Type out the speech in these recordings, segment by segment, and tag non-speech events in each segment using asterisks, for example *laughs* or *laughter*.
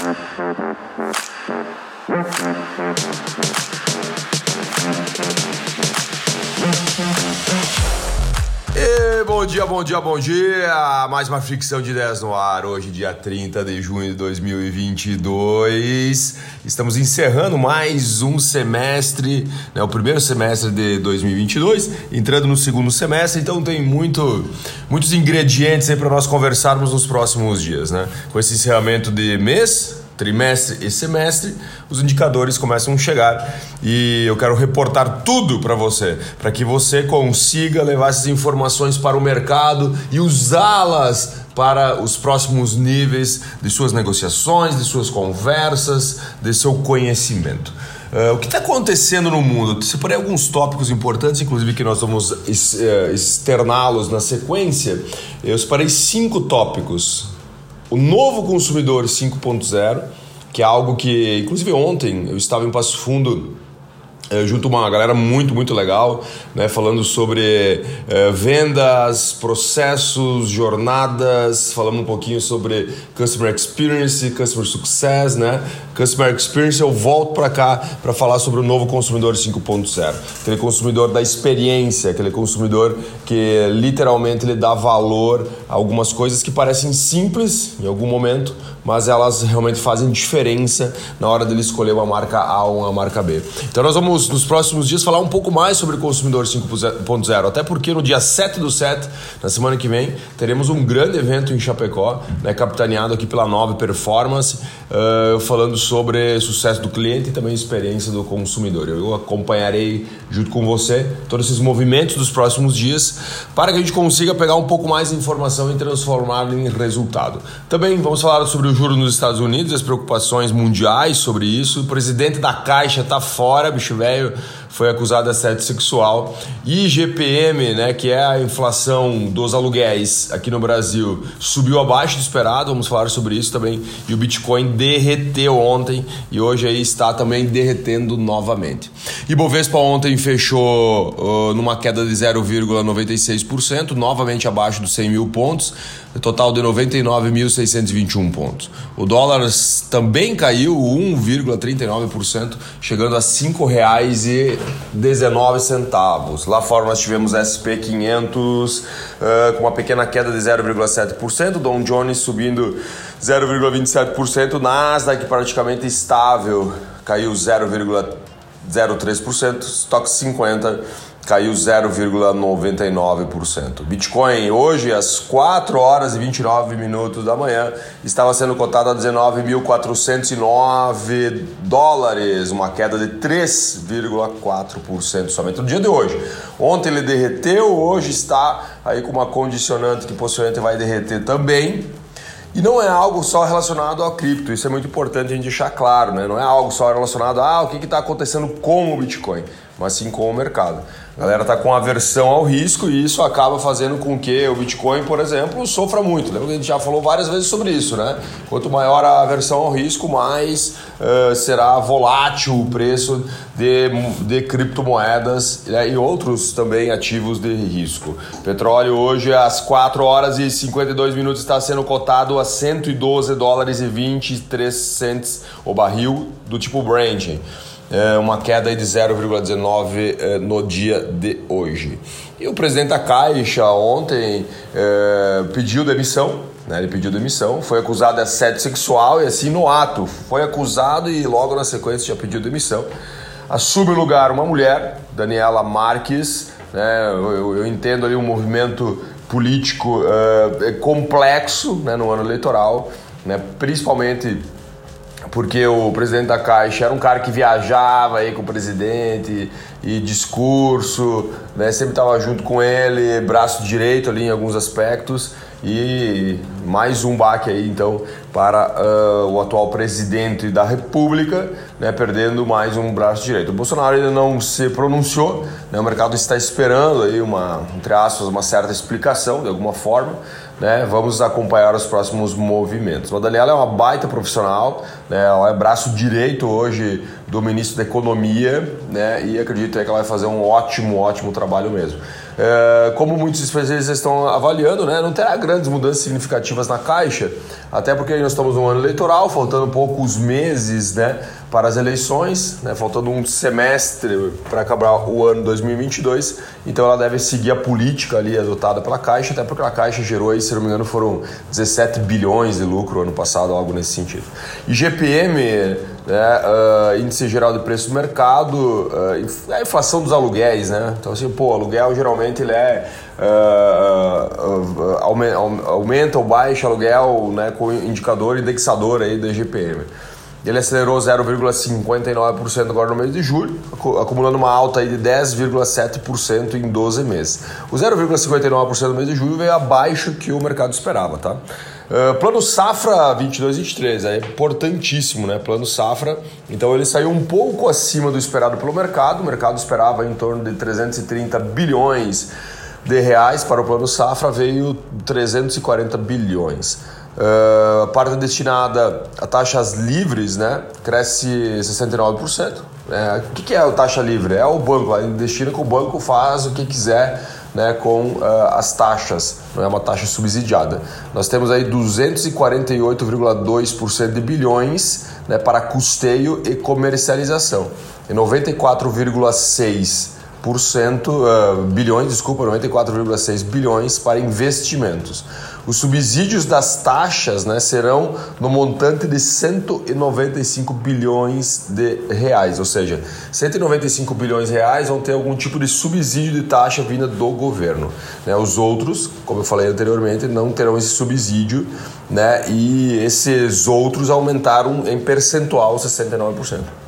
E bom dia, bom dia, bom dia! Mais uma fricção de ideias no ar, hoje, dia 30 de junho de 2022. Estamos encerrando mais um semestre, né, o primeiro semestre de 2022, entrando no segundo semestre, então tem muito, muitos ingredientes aí para nós conversarmos nos próximos dias, né? Com esse encerramento de mês, trimestre e semestre, os indicadores começam a chegar e eu quero reportar tudo para você, para que você consiga levar essas informações para o mercado e usá-las para os próximos níveis de suas negociações, de suas conversas, de seu conhecimento. Uh, o que está acontecendo no mundo? Separei alguns tópicos importantes, inclusive que nós vamos uh, externá-los na sequência. Eu separei cinco tópicos o novo consumidor 5.0, que é algo que, inclusive ontem, eu estava em Passo Fundo é, junto uma galera muito, muito legal, né, falando sobre é, vendas, processos, jornadas, falamos um pouquinho sobre Customer Experience, Customer Success, né? Customer Experience, eu volto para cá para falar sobre o novo consumidor 5.0, aquele consumidor da experiência, aquele consumidor que literalmente ele dá valor a algumas coisas que parecem simples em algum momento, mas elas realmente fazem diferença na hora dele escolher uma marca A ou uma marca B. Então nós vamos vamos, nos próximos dias, falar um pouco mais sobre o Consumidor 5.0, até porque no dia 7 do 7, na semana que vem, teremos um grande evento em Chapecó, né, capitaneado aqui pela Nova Performance, uh, falando sobre sucesso do cliente e também experiência do consumidor. Eu acompanharei junto com você todos esses movimentos dos próximos dias para que a gente consiga pegar um pouco mais de informação e transformar em resultado. Também vamos falar sobre o juro nos Estados Unidos, as preocupações mundiais sobre isso. O presidente da Caixa está fora, bicho velho velho foi acusado de assédio sexual. E GPM, né, que é a inflação dos aluguéis aqui no Brasil, subiu abaixo do esperado, vamos falar sobre isso também. E o Bitcoin derreteu ontem e hoje aí está também derretendo novamente. E Bovespa ontem fechou uh, numa queda de 0,96%, novamente abaixo dos 100 mil pontos total de 99.621 pontos. O dólar também caiu 1,39%, chegando a R$ 5,19. Lá fora nós tivemos SP 500 uh, com uma pequena queda de 0,7%, Dow Jones subindo 0,27%, Nasdaq praticamente estável, caiu 0,03%, Stock 50 caiu 0,99%. Bitcoin hoje às 4 horas e 29 minutos da manhã estava sendo cotado a 19.409 dólares, uma queda de 3,4% somente no dia de hoje. Ontem ele derreteu, hoje está aí com uma condicionante que possivelmente vai derreter também. E não é algo só relacionado ao cripto, isso é muito importante a gente deixar claro, né? Não é algo só relacionado a ah, o que está acontecendo com o Bitcoin, mas sim com o mercado. A galera está com aversão ao risco e isso acaba fazendo com que o Bitcoin, por exemplo, sofra muito. Lembra que a gente já falou várias vezes sobre isso, né? Quanto maior a aversão ao risco, mais uh, será volátil o preço de, de criptomoedas né? e outros também ativos de risco. Petróleo hoje às 4 horas e 52 minutos está sendo cotado a 112 dólares e 23 cents o barril do tipo Brent é, uma queda de 0,19 é, no dia de hoje. E o presidente da Caixa ontem é, pediu demissão, né? ele pediu demissão, foi acusado de assédio sexual e assim no ato, foi acusado e logo na sequência já pediu demissão. Assume o lugar uma mulher, Daniela Marques, né? eu, eu entendo ali um movimento político uh, complexo né? no ano eleitoral, né? principalmente porque o presidente da Caixa era um cara que viajava aí com o presidente e discurso, né? sempre estava junto com ele, braço direito ali em alguns aspectos e mais um baque aí então para uh, o atual presidente da República, né, perdendo mais um braço direito. O Bolsonaro ainda não se pronunciou, né, o mercado está esperando aí uma, entre aspas, uma certa explicação de alguma forma. Né, vamos acompanhar os próximos movimentos. A Daniela é uma baita profissional, né, ela é braço direito hoje do ministro da Economia né, e acredito que ela vai fazer um ótimo, ótimo trabalho mesmo. É, como muitos especialistas estão avaliando, né, não terá grandes mudanças significativas na Caixa, até porque nós estamos no ano eleitoral, faltando poucos meses né, para as eleições, né, faltando um semestre para acabar o ano 2022, então ela deve seguir a política ali adotada pela Caixa, até porque a Caixa gerou, aí, se não me engano, foram 17 bilhões de lucro ano passado, algo nesse sentido. E GPM né, uh, índice geral de preço do mercado, uh, a inflação dos aluguéis, né? Então assim, pô, aluguel geralmente ele é uh, aumenta ou baixa aluguel, né, com indicador indexador aí da GPM. Ele acelerou 0,59% agora no mês de julho, acumulando uma alta de 10,7% em 12 meses. O 0,59% no mês de julho veio abaixo que o mercado esperava, tá? Uh, plano Safra 22-23 é importantíssimo, né? Plano Safra. Então ele saiu um pouco acima do esperado pelo mercado. O mercado esperava em torno de 330 bilhões de reais para o Plano Safra, veio 340 bilhões. Uh, a parte destinada a taxas livres, né? Cresce 69%. É, o que é a taxa livre? É o banco, a destina que o banco faz o que quiser né, com uh, as taxas, não é uma taxa subsidiada. Nós temos aí 248,2% de bilhões né, para custeio e comercialização e 94,6% uh, bilhões, desculpa, 94,6 bilhões para investimentos. Os subsídios das taxas né, serão no montante de 195 bilhões de reais, ou seja, 195 bilhões de reais vão ter algum tipo de subsídio de taxa vinda do governo. Né? Os outros, como eu falei anteriormente, não terão esse subsídio né? e esses outros aumentaram em percentual 69%.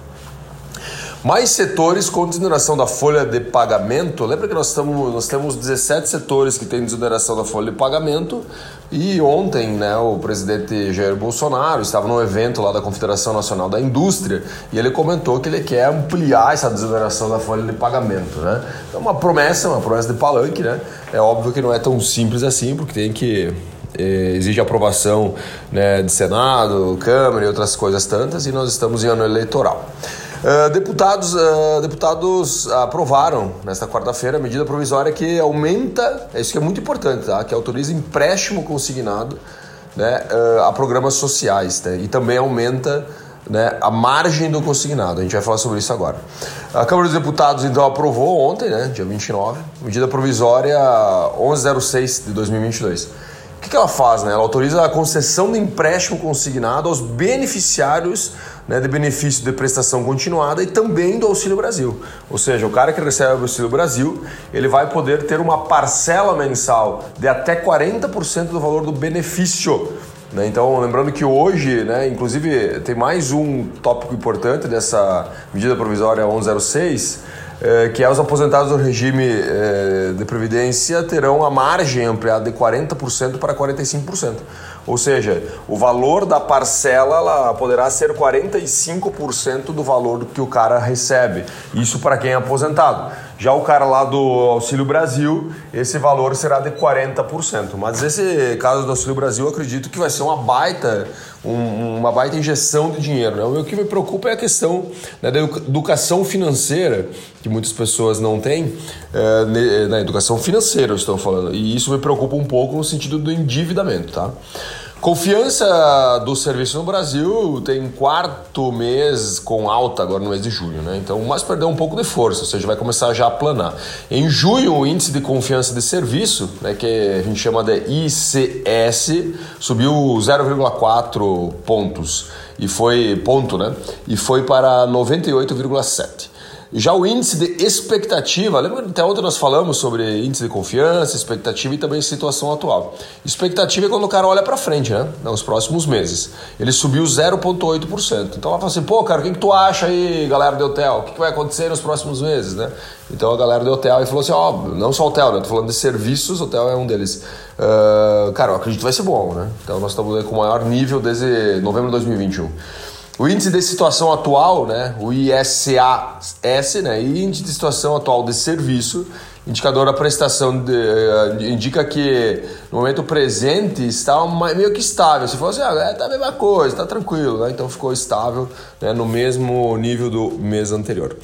Mais setores com desoneração da folha de pagamento. Lembra que nós, estamos, nós temos 17 setores que têm desoneração da folha de pagamento e ontem né, o presidente Jair Bolsonaro estava num evento lá da Confederação Nacional da Indústria e ele comentou que ele quer ampliar essa desoneração da folha de pagamento. Né? É uma promessa, uma promessa de palanque. Né? É óbvio que não é tão simples assim, porque tem que eh, exige aprovação né, de Senado, Câmara e outras coisas tantas, e nós estamos em ano eleitoral. Uh, deputados, uh, deputados aprovaram nesta quarta-feira a medida provisória que aumenta, é isso que é muito importante, tá? que autoriza empréstimo consignado né, uh, a programas sociais né? e também aumenta né, a margem do consignado. A gente vai falar sobre isso agora. A Câmara dos Deputados então aprovou ontem, né, dia 29, medida provisória 1106 de 2022 o que, que ela faz? Né? Ela autoriza a concessão de empréstimo consignado aos beneficiários né, de benefício de prestação continuada e também do Auxílio Brasil. Ou seja, o cara que recebe o Auxílio Brasil, ele vai poder ter uma parcela mensal de até 40% do valor do benefício. Né? Então, lembrando que hoje, né, inclusive, tem mais um tópico importante dessa medida provisória 1106, é, que é os aposentados do regime é, de previdência terão a margem ampliada de 40% para 45%. Ou seja, o valor da parcela ela poderá ser 45% do valor que o cara recebe. Isso para quem é aposentado. Já o cara lá do Auxílio Brasil, esse valor será de 40%. Mas esse caso do Auxílio Brasil, eu acredito que vai ser uma baita, um, uma baita injeção de dinheiro. Né? O que me preocupa é a questão né, da educação financeira, que muitas pessoas não têm, é, na educação financeira eu estou falando. E isso me preocupa um pouco no sentido do endividamento, tá? Confiança do serviço no Brasil tem quarto mês com alta agora no mês de julho, né? Então, mas perdeu um pouco de força, ou seja, vai começar já a planar. Em junho, o índice de confiança de serviço, né, que a gente chama de ICS, subiu 0,4 pontos e foi ponto, né? E foi para 98,7. Já o índice de expectativa, lembra até ontem nós falamos sobre índice de confiança, expectativa e também situação atual. Expectativa é quando o cara olha para frente, né? Nos próximos meses. Ele subiu 0,8%. Então ela fala assim, pô, cara, o que, que tu acha aí, galera do hotel? O que, que vai acontecer nos próximos meses, né? Então a galera do hotel aí falou assim, ó, não só hotel, né? Tô falando de serviços, hotel é um deles. Uh, cara, eu acredito que vai ser bom, né? Então nós estamos com o maior nível desde novembro de 2021. O índice de situação atual, né, o ISAS, né, índice de situação atual de serviço, indicador da prestação de, uh, indica que no momento presente está meio que estável. Se fosse, ah, é, tá a mesma coisa, está tranquilo, né? então ficou estável né, no mesmo nível do mês anterior.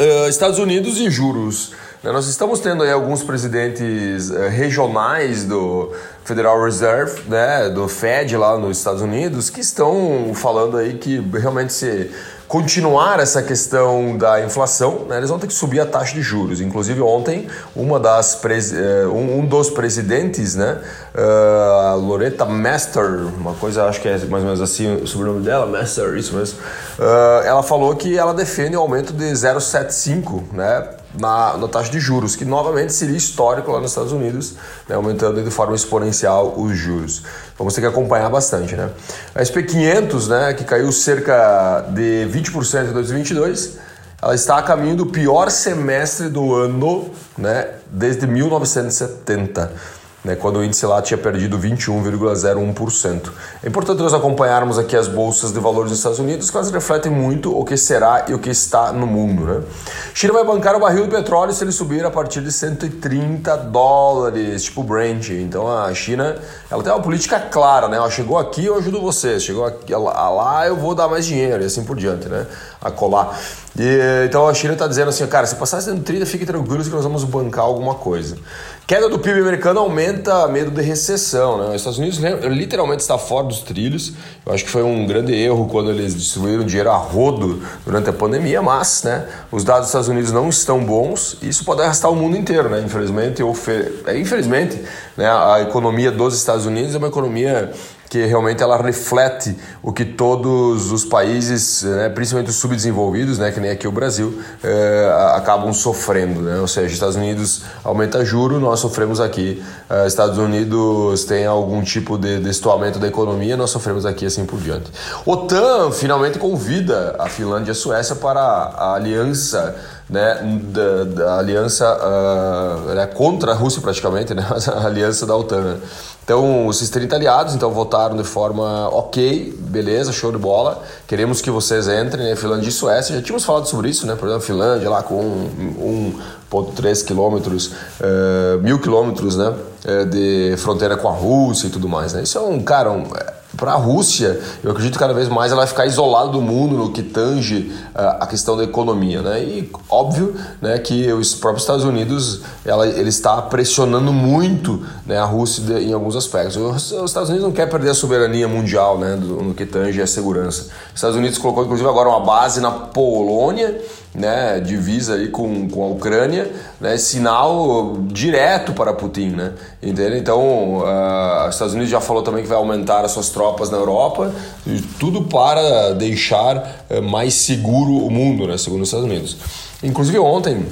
Uh, Estados Unidos e juros? Nós estamos tendo aí alguns presidentes uh, regionais do Federal Reserve, né, do Fed lá nos Estados Unidos, que estão falando aí que realmente se continuar essa questão da inflação, né, eles vão ter que subir a taxa de juros. Inclusive ontem, uma das eh, um, dos presidentes, né, uh, Loretta Master, uma coisa acho que é mais ou menos assim o sobrenome dela, Master, isso mesmo, ela falou que ela defende o um aumento de 0,75, né, na, na, taxa de juros, que novamente seria histórico lá nos Estados Unidos, né, aumentando de forma exponencial os juros. Vamos ter que acompanhar bastante. Né? A SP500, né, que caiu cerca de 20% em 2022, ela está a caminho do pior semestre do ano né, desde 1970 né, quando o índice lá tinha perdido 21,01%. É importante nós acompanharmos aqui as bolsas de valores dos Estados Unidos, que elas refletem muito o que será e o que está no mundo. Né? China vai bancar o barril de petróleo se ele subir a partir de 130 dólares, tipo Brent. Então a China ela tem uma política clara, né? Ela chegou aqui, eu ajudo vocês. Chegou aqui, lá, eu vou dar mais dinheiro e assim por diante, né? A colar. E, então a China está dizendo assim, cara, se passar 130, fique tranquilo que nós vamos bancar alguma coisa. Queda do PIB americano aumenta medo de recessão. Né? Os Estados Unidos literalmente está fora dos trilhos. Eu acho que foi um grande erro quando eles distribuíram dinheiro a rodo durante a pandemia, mas né, os dados dos Estados Unidos não estão bons e isso pode arrastar o mundo inteiro. Né? Infelizmente, ou fe... é, infelizmente né, a economia dos Estados Unidos é uma economia que realmente ela reflete o que todos os países, né, principalmente os subdesenvolvidos, né, que nem aqui o Brasil, é, acabam sofrendo. Né? Ou seja, Estados Unidos aumenta juro, nós sofremos aqui. Uh, Estados Unidos tem algum tipo de destoamento da economia, nós sofremos aqui assim por diante. OTAN finalmente convida a Finlândia e a Suécia para a aliança né, da, da aliança uh, contra a Rússia praticamente, né, *laughs* a aliança da OTAN. Né? Então, esses 30 aliados então votaram de forma ok, beleza, show de bola. Queremos que vocês entrem, né? Finlândia e Suécia. Já tínhamos falado sobre isso, né? Por exemplo, Finlândia lá com 1,3 quilômetros, uh, mil quilômetros, né? Uh, de fronteira com a Rússia e tudo mais, né? Isso é um, cara, um, para a Rússia, eu acredito que cada vez mais ela vai ficar isolada do mundo no que tange uh, a questão da economia, né? E óbvio, né, que os próprios Estados Unidos, ela, ele está pressionando muito, né, a Rússia em alguns aspectos. Os, os, Estados Unidos não quer perder a soberania mundial, né, do, no que tange a segurança. Os Estados Unidos colocou inclusive agora uma base na Polônia né, divisa aí com, com a Ucrânia, né, sinal direto para Putin, né, entende? Então, uh, os Estados Unidos já falou também que vai aumentar as suas tropas na Europa, tudo para deixar uh, mais seguro o mundo, né, segundo os Estados Unidos. Inclusive ontem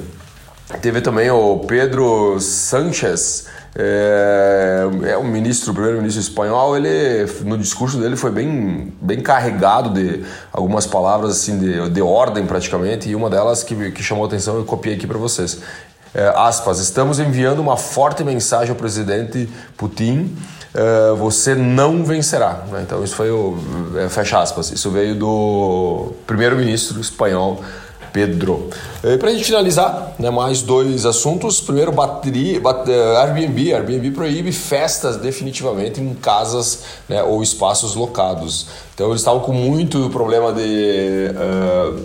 teve também o Pedro Sánchez, é, é o ministro, o primeiro-ministro espanhol, ele no discurso dele foi bem, bem carregado de algumas palavras assim de, de ordem praticamente, e uma delas que, que chamou atenção eu copiei aqui para vocês. É, aspas, estamos enviando uma forte mensagem ao presidente Putin, é, você não vencerá. Né? Então isso foi o, é, fecha aspas, isso veio do primeiro-ministro espanhol Pedro. E para a gente finalizar, né, mais dois assuntos. Primeiro, bateria, eh, Airbnb. Airbnb proíbe festas definitivamente em casas né, ou espaços locados. Então eles estavam com muito problema de uh,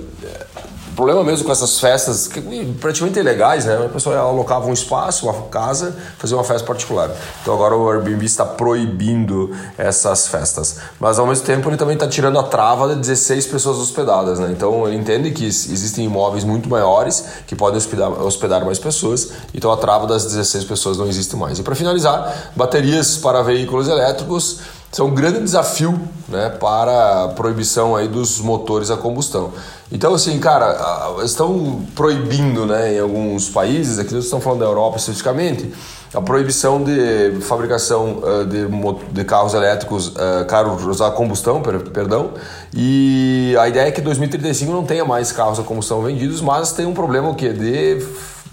problema mesmo com essas festas, que, praticamente ilegais, né? A pessoa alocava um espaço, uma casa, fazia uma festa particular. Então agora o Airbnb está proibindo essas festas. Mas ao mesmo tempo ele também está tirando a trava de 16 pessoas hospedadas, né? Então ele entende que existem imóveis muito maiores que podem hospedar, hospedar mais pessoas, então a trava das 16 pessoas não existe mais. E para finalizar, baterias para veículos elétricos são um grande desafio né, para a proibição aí dos motores a combustão. Então, assim, cara, estão proibindo né, em alguns países, aqui nós estamos falando da Europa especificamente, a proibição de fabricação uh, de, de, carros elétricos, uh, carros a combustão, per, perdão, e a ideia é que em 2035 não tenha mais carros a combustão vendidos, mas tem um problema o quê? De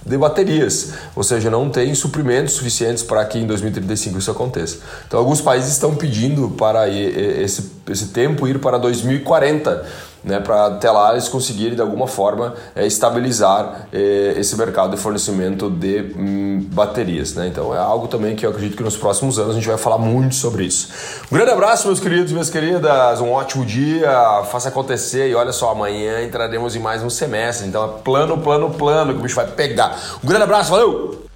de baterias, ou seja, não tem suprimentos suficientes para que em 2035 isso aconteça. Então, alguns países estão pedindo para esse, esse tempo ir para 2040, né, para até lá eles conseguirem de alguma forma é, estabilizar é, esse mercado de fornecimento de hum, baterias. Né? Então é algo também que eu acredito que nos próximos anos a gente vai falar muito sobre isso. Um grande abraço, meus queridos e minhas queridas, um ótimo dia, faça acontecer e olha só, amanhã entraremos em mais um semestre, então é plano, plano, plano que o bicho vai pegar. Um grande abraço, valeu!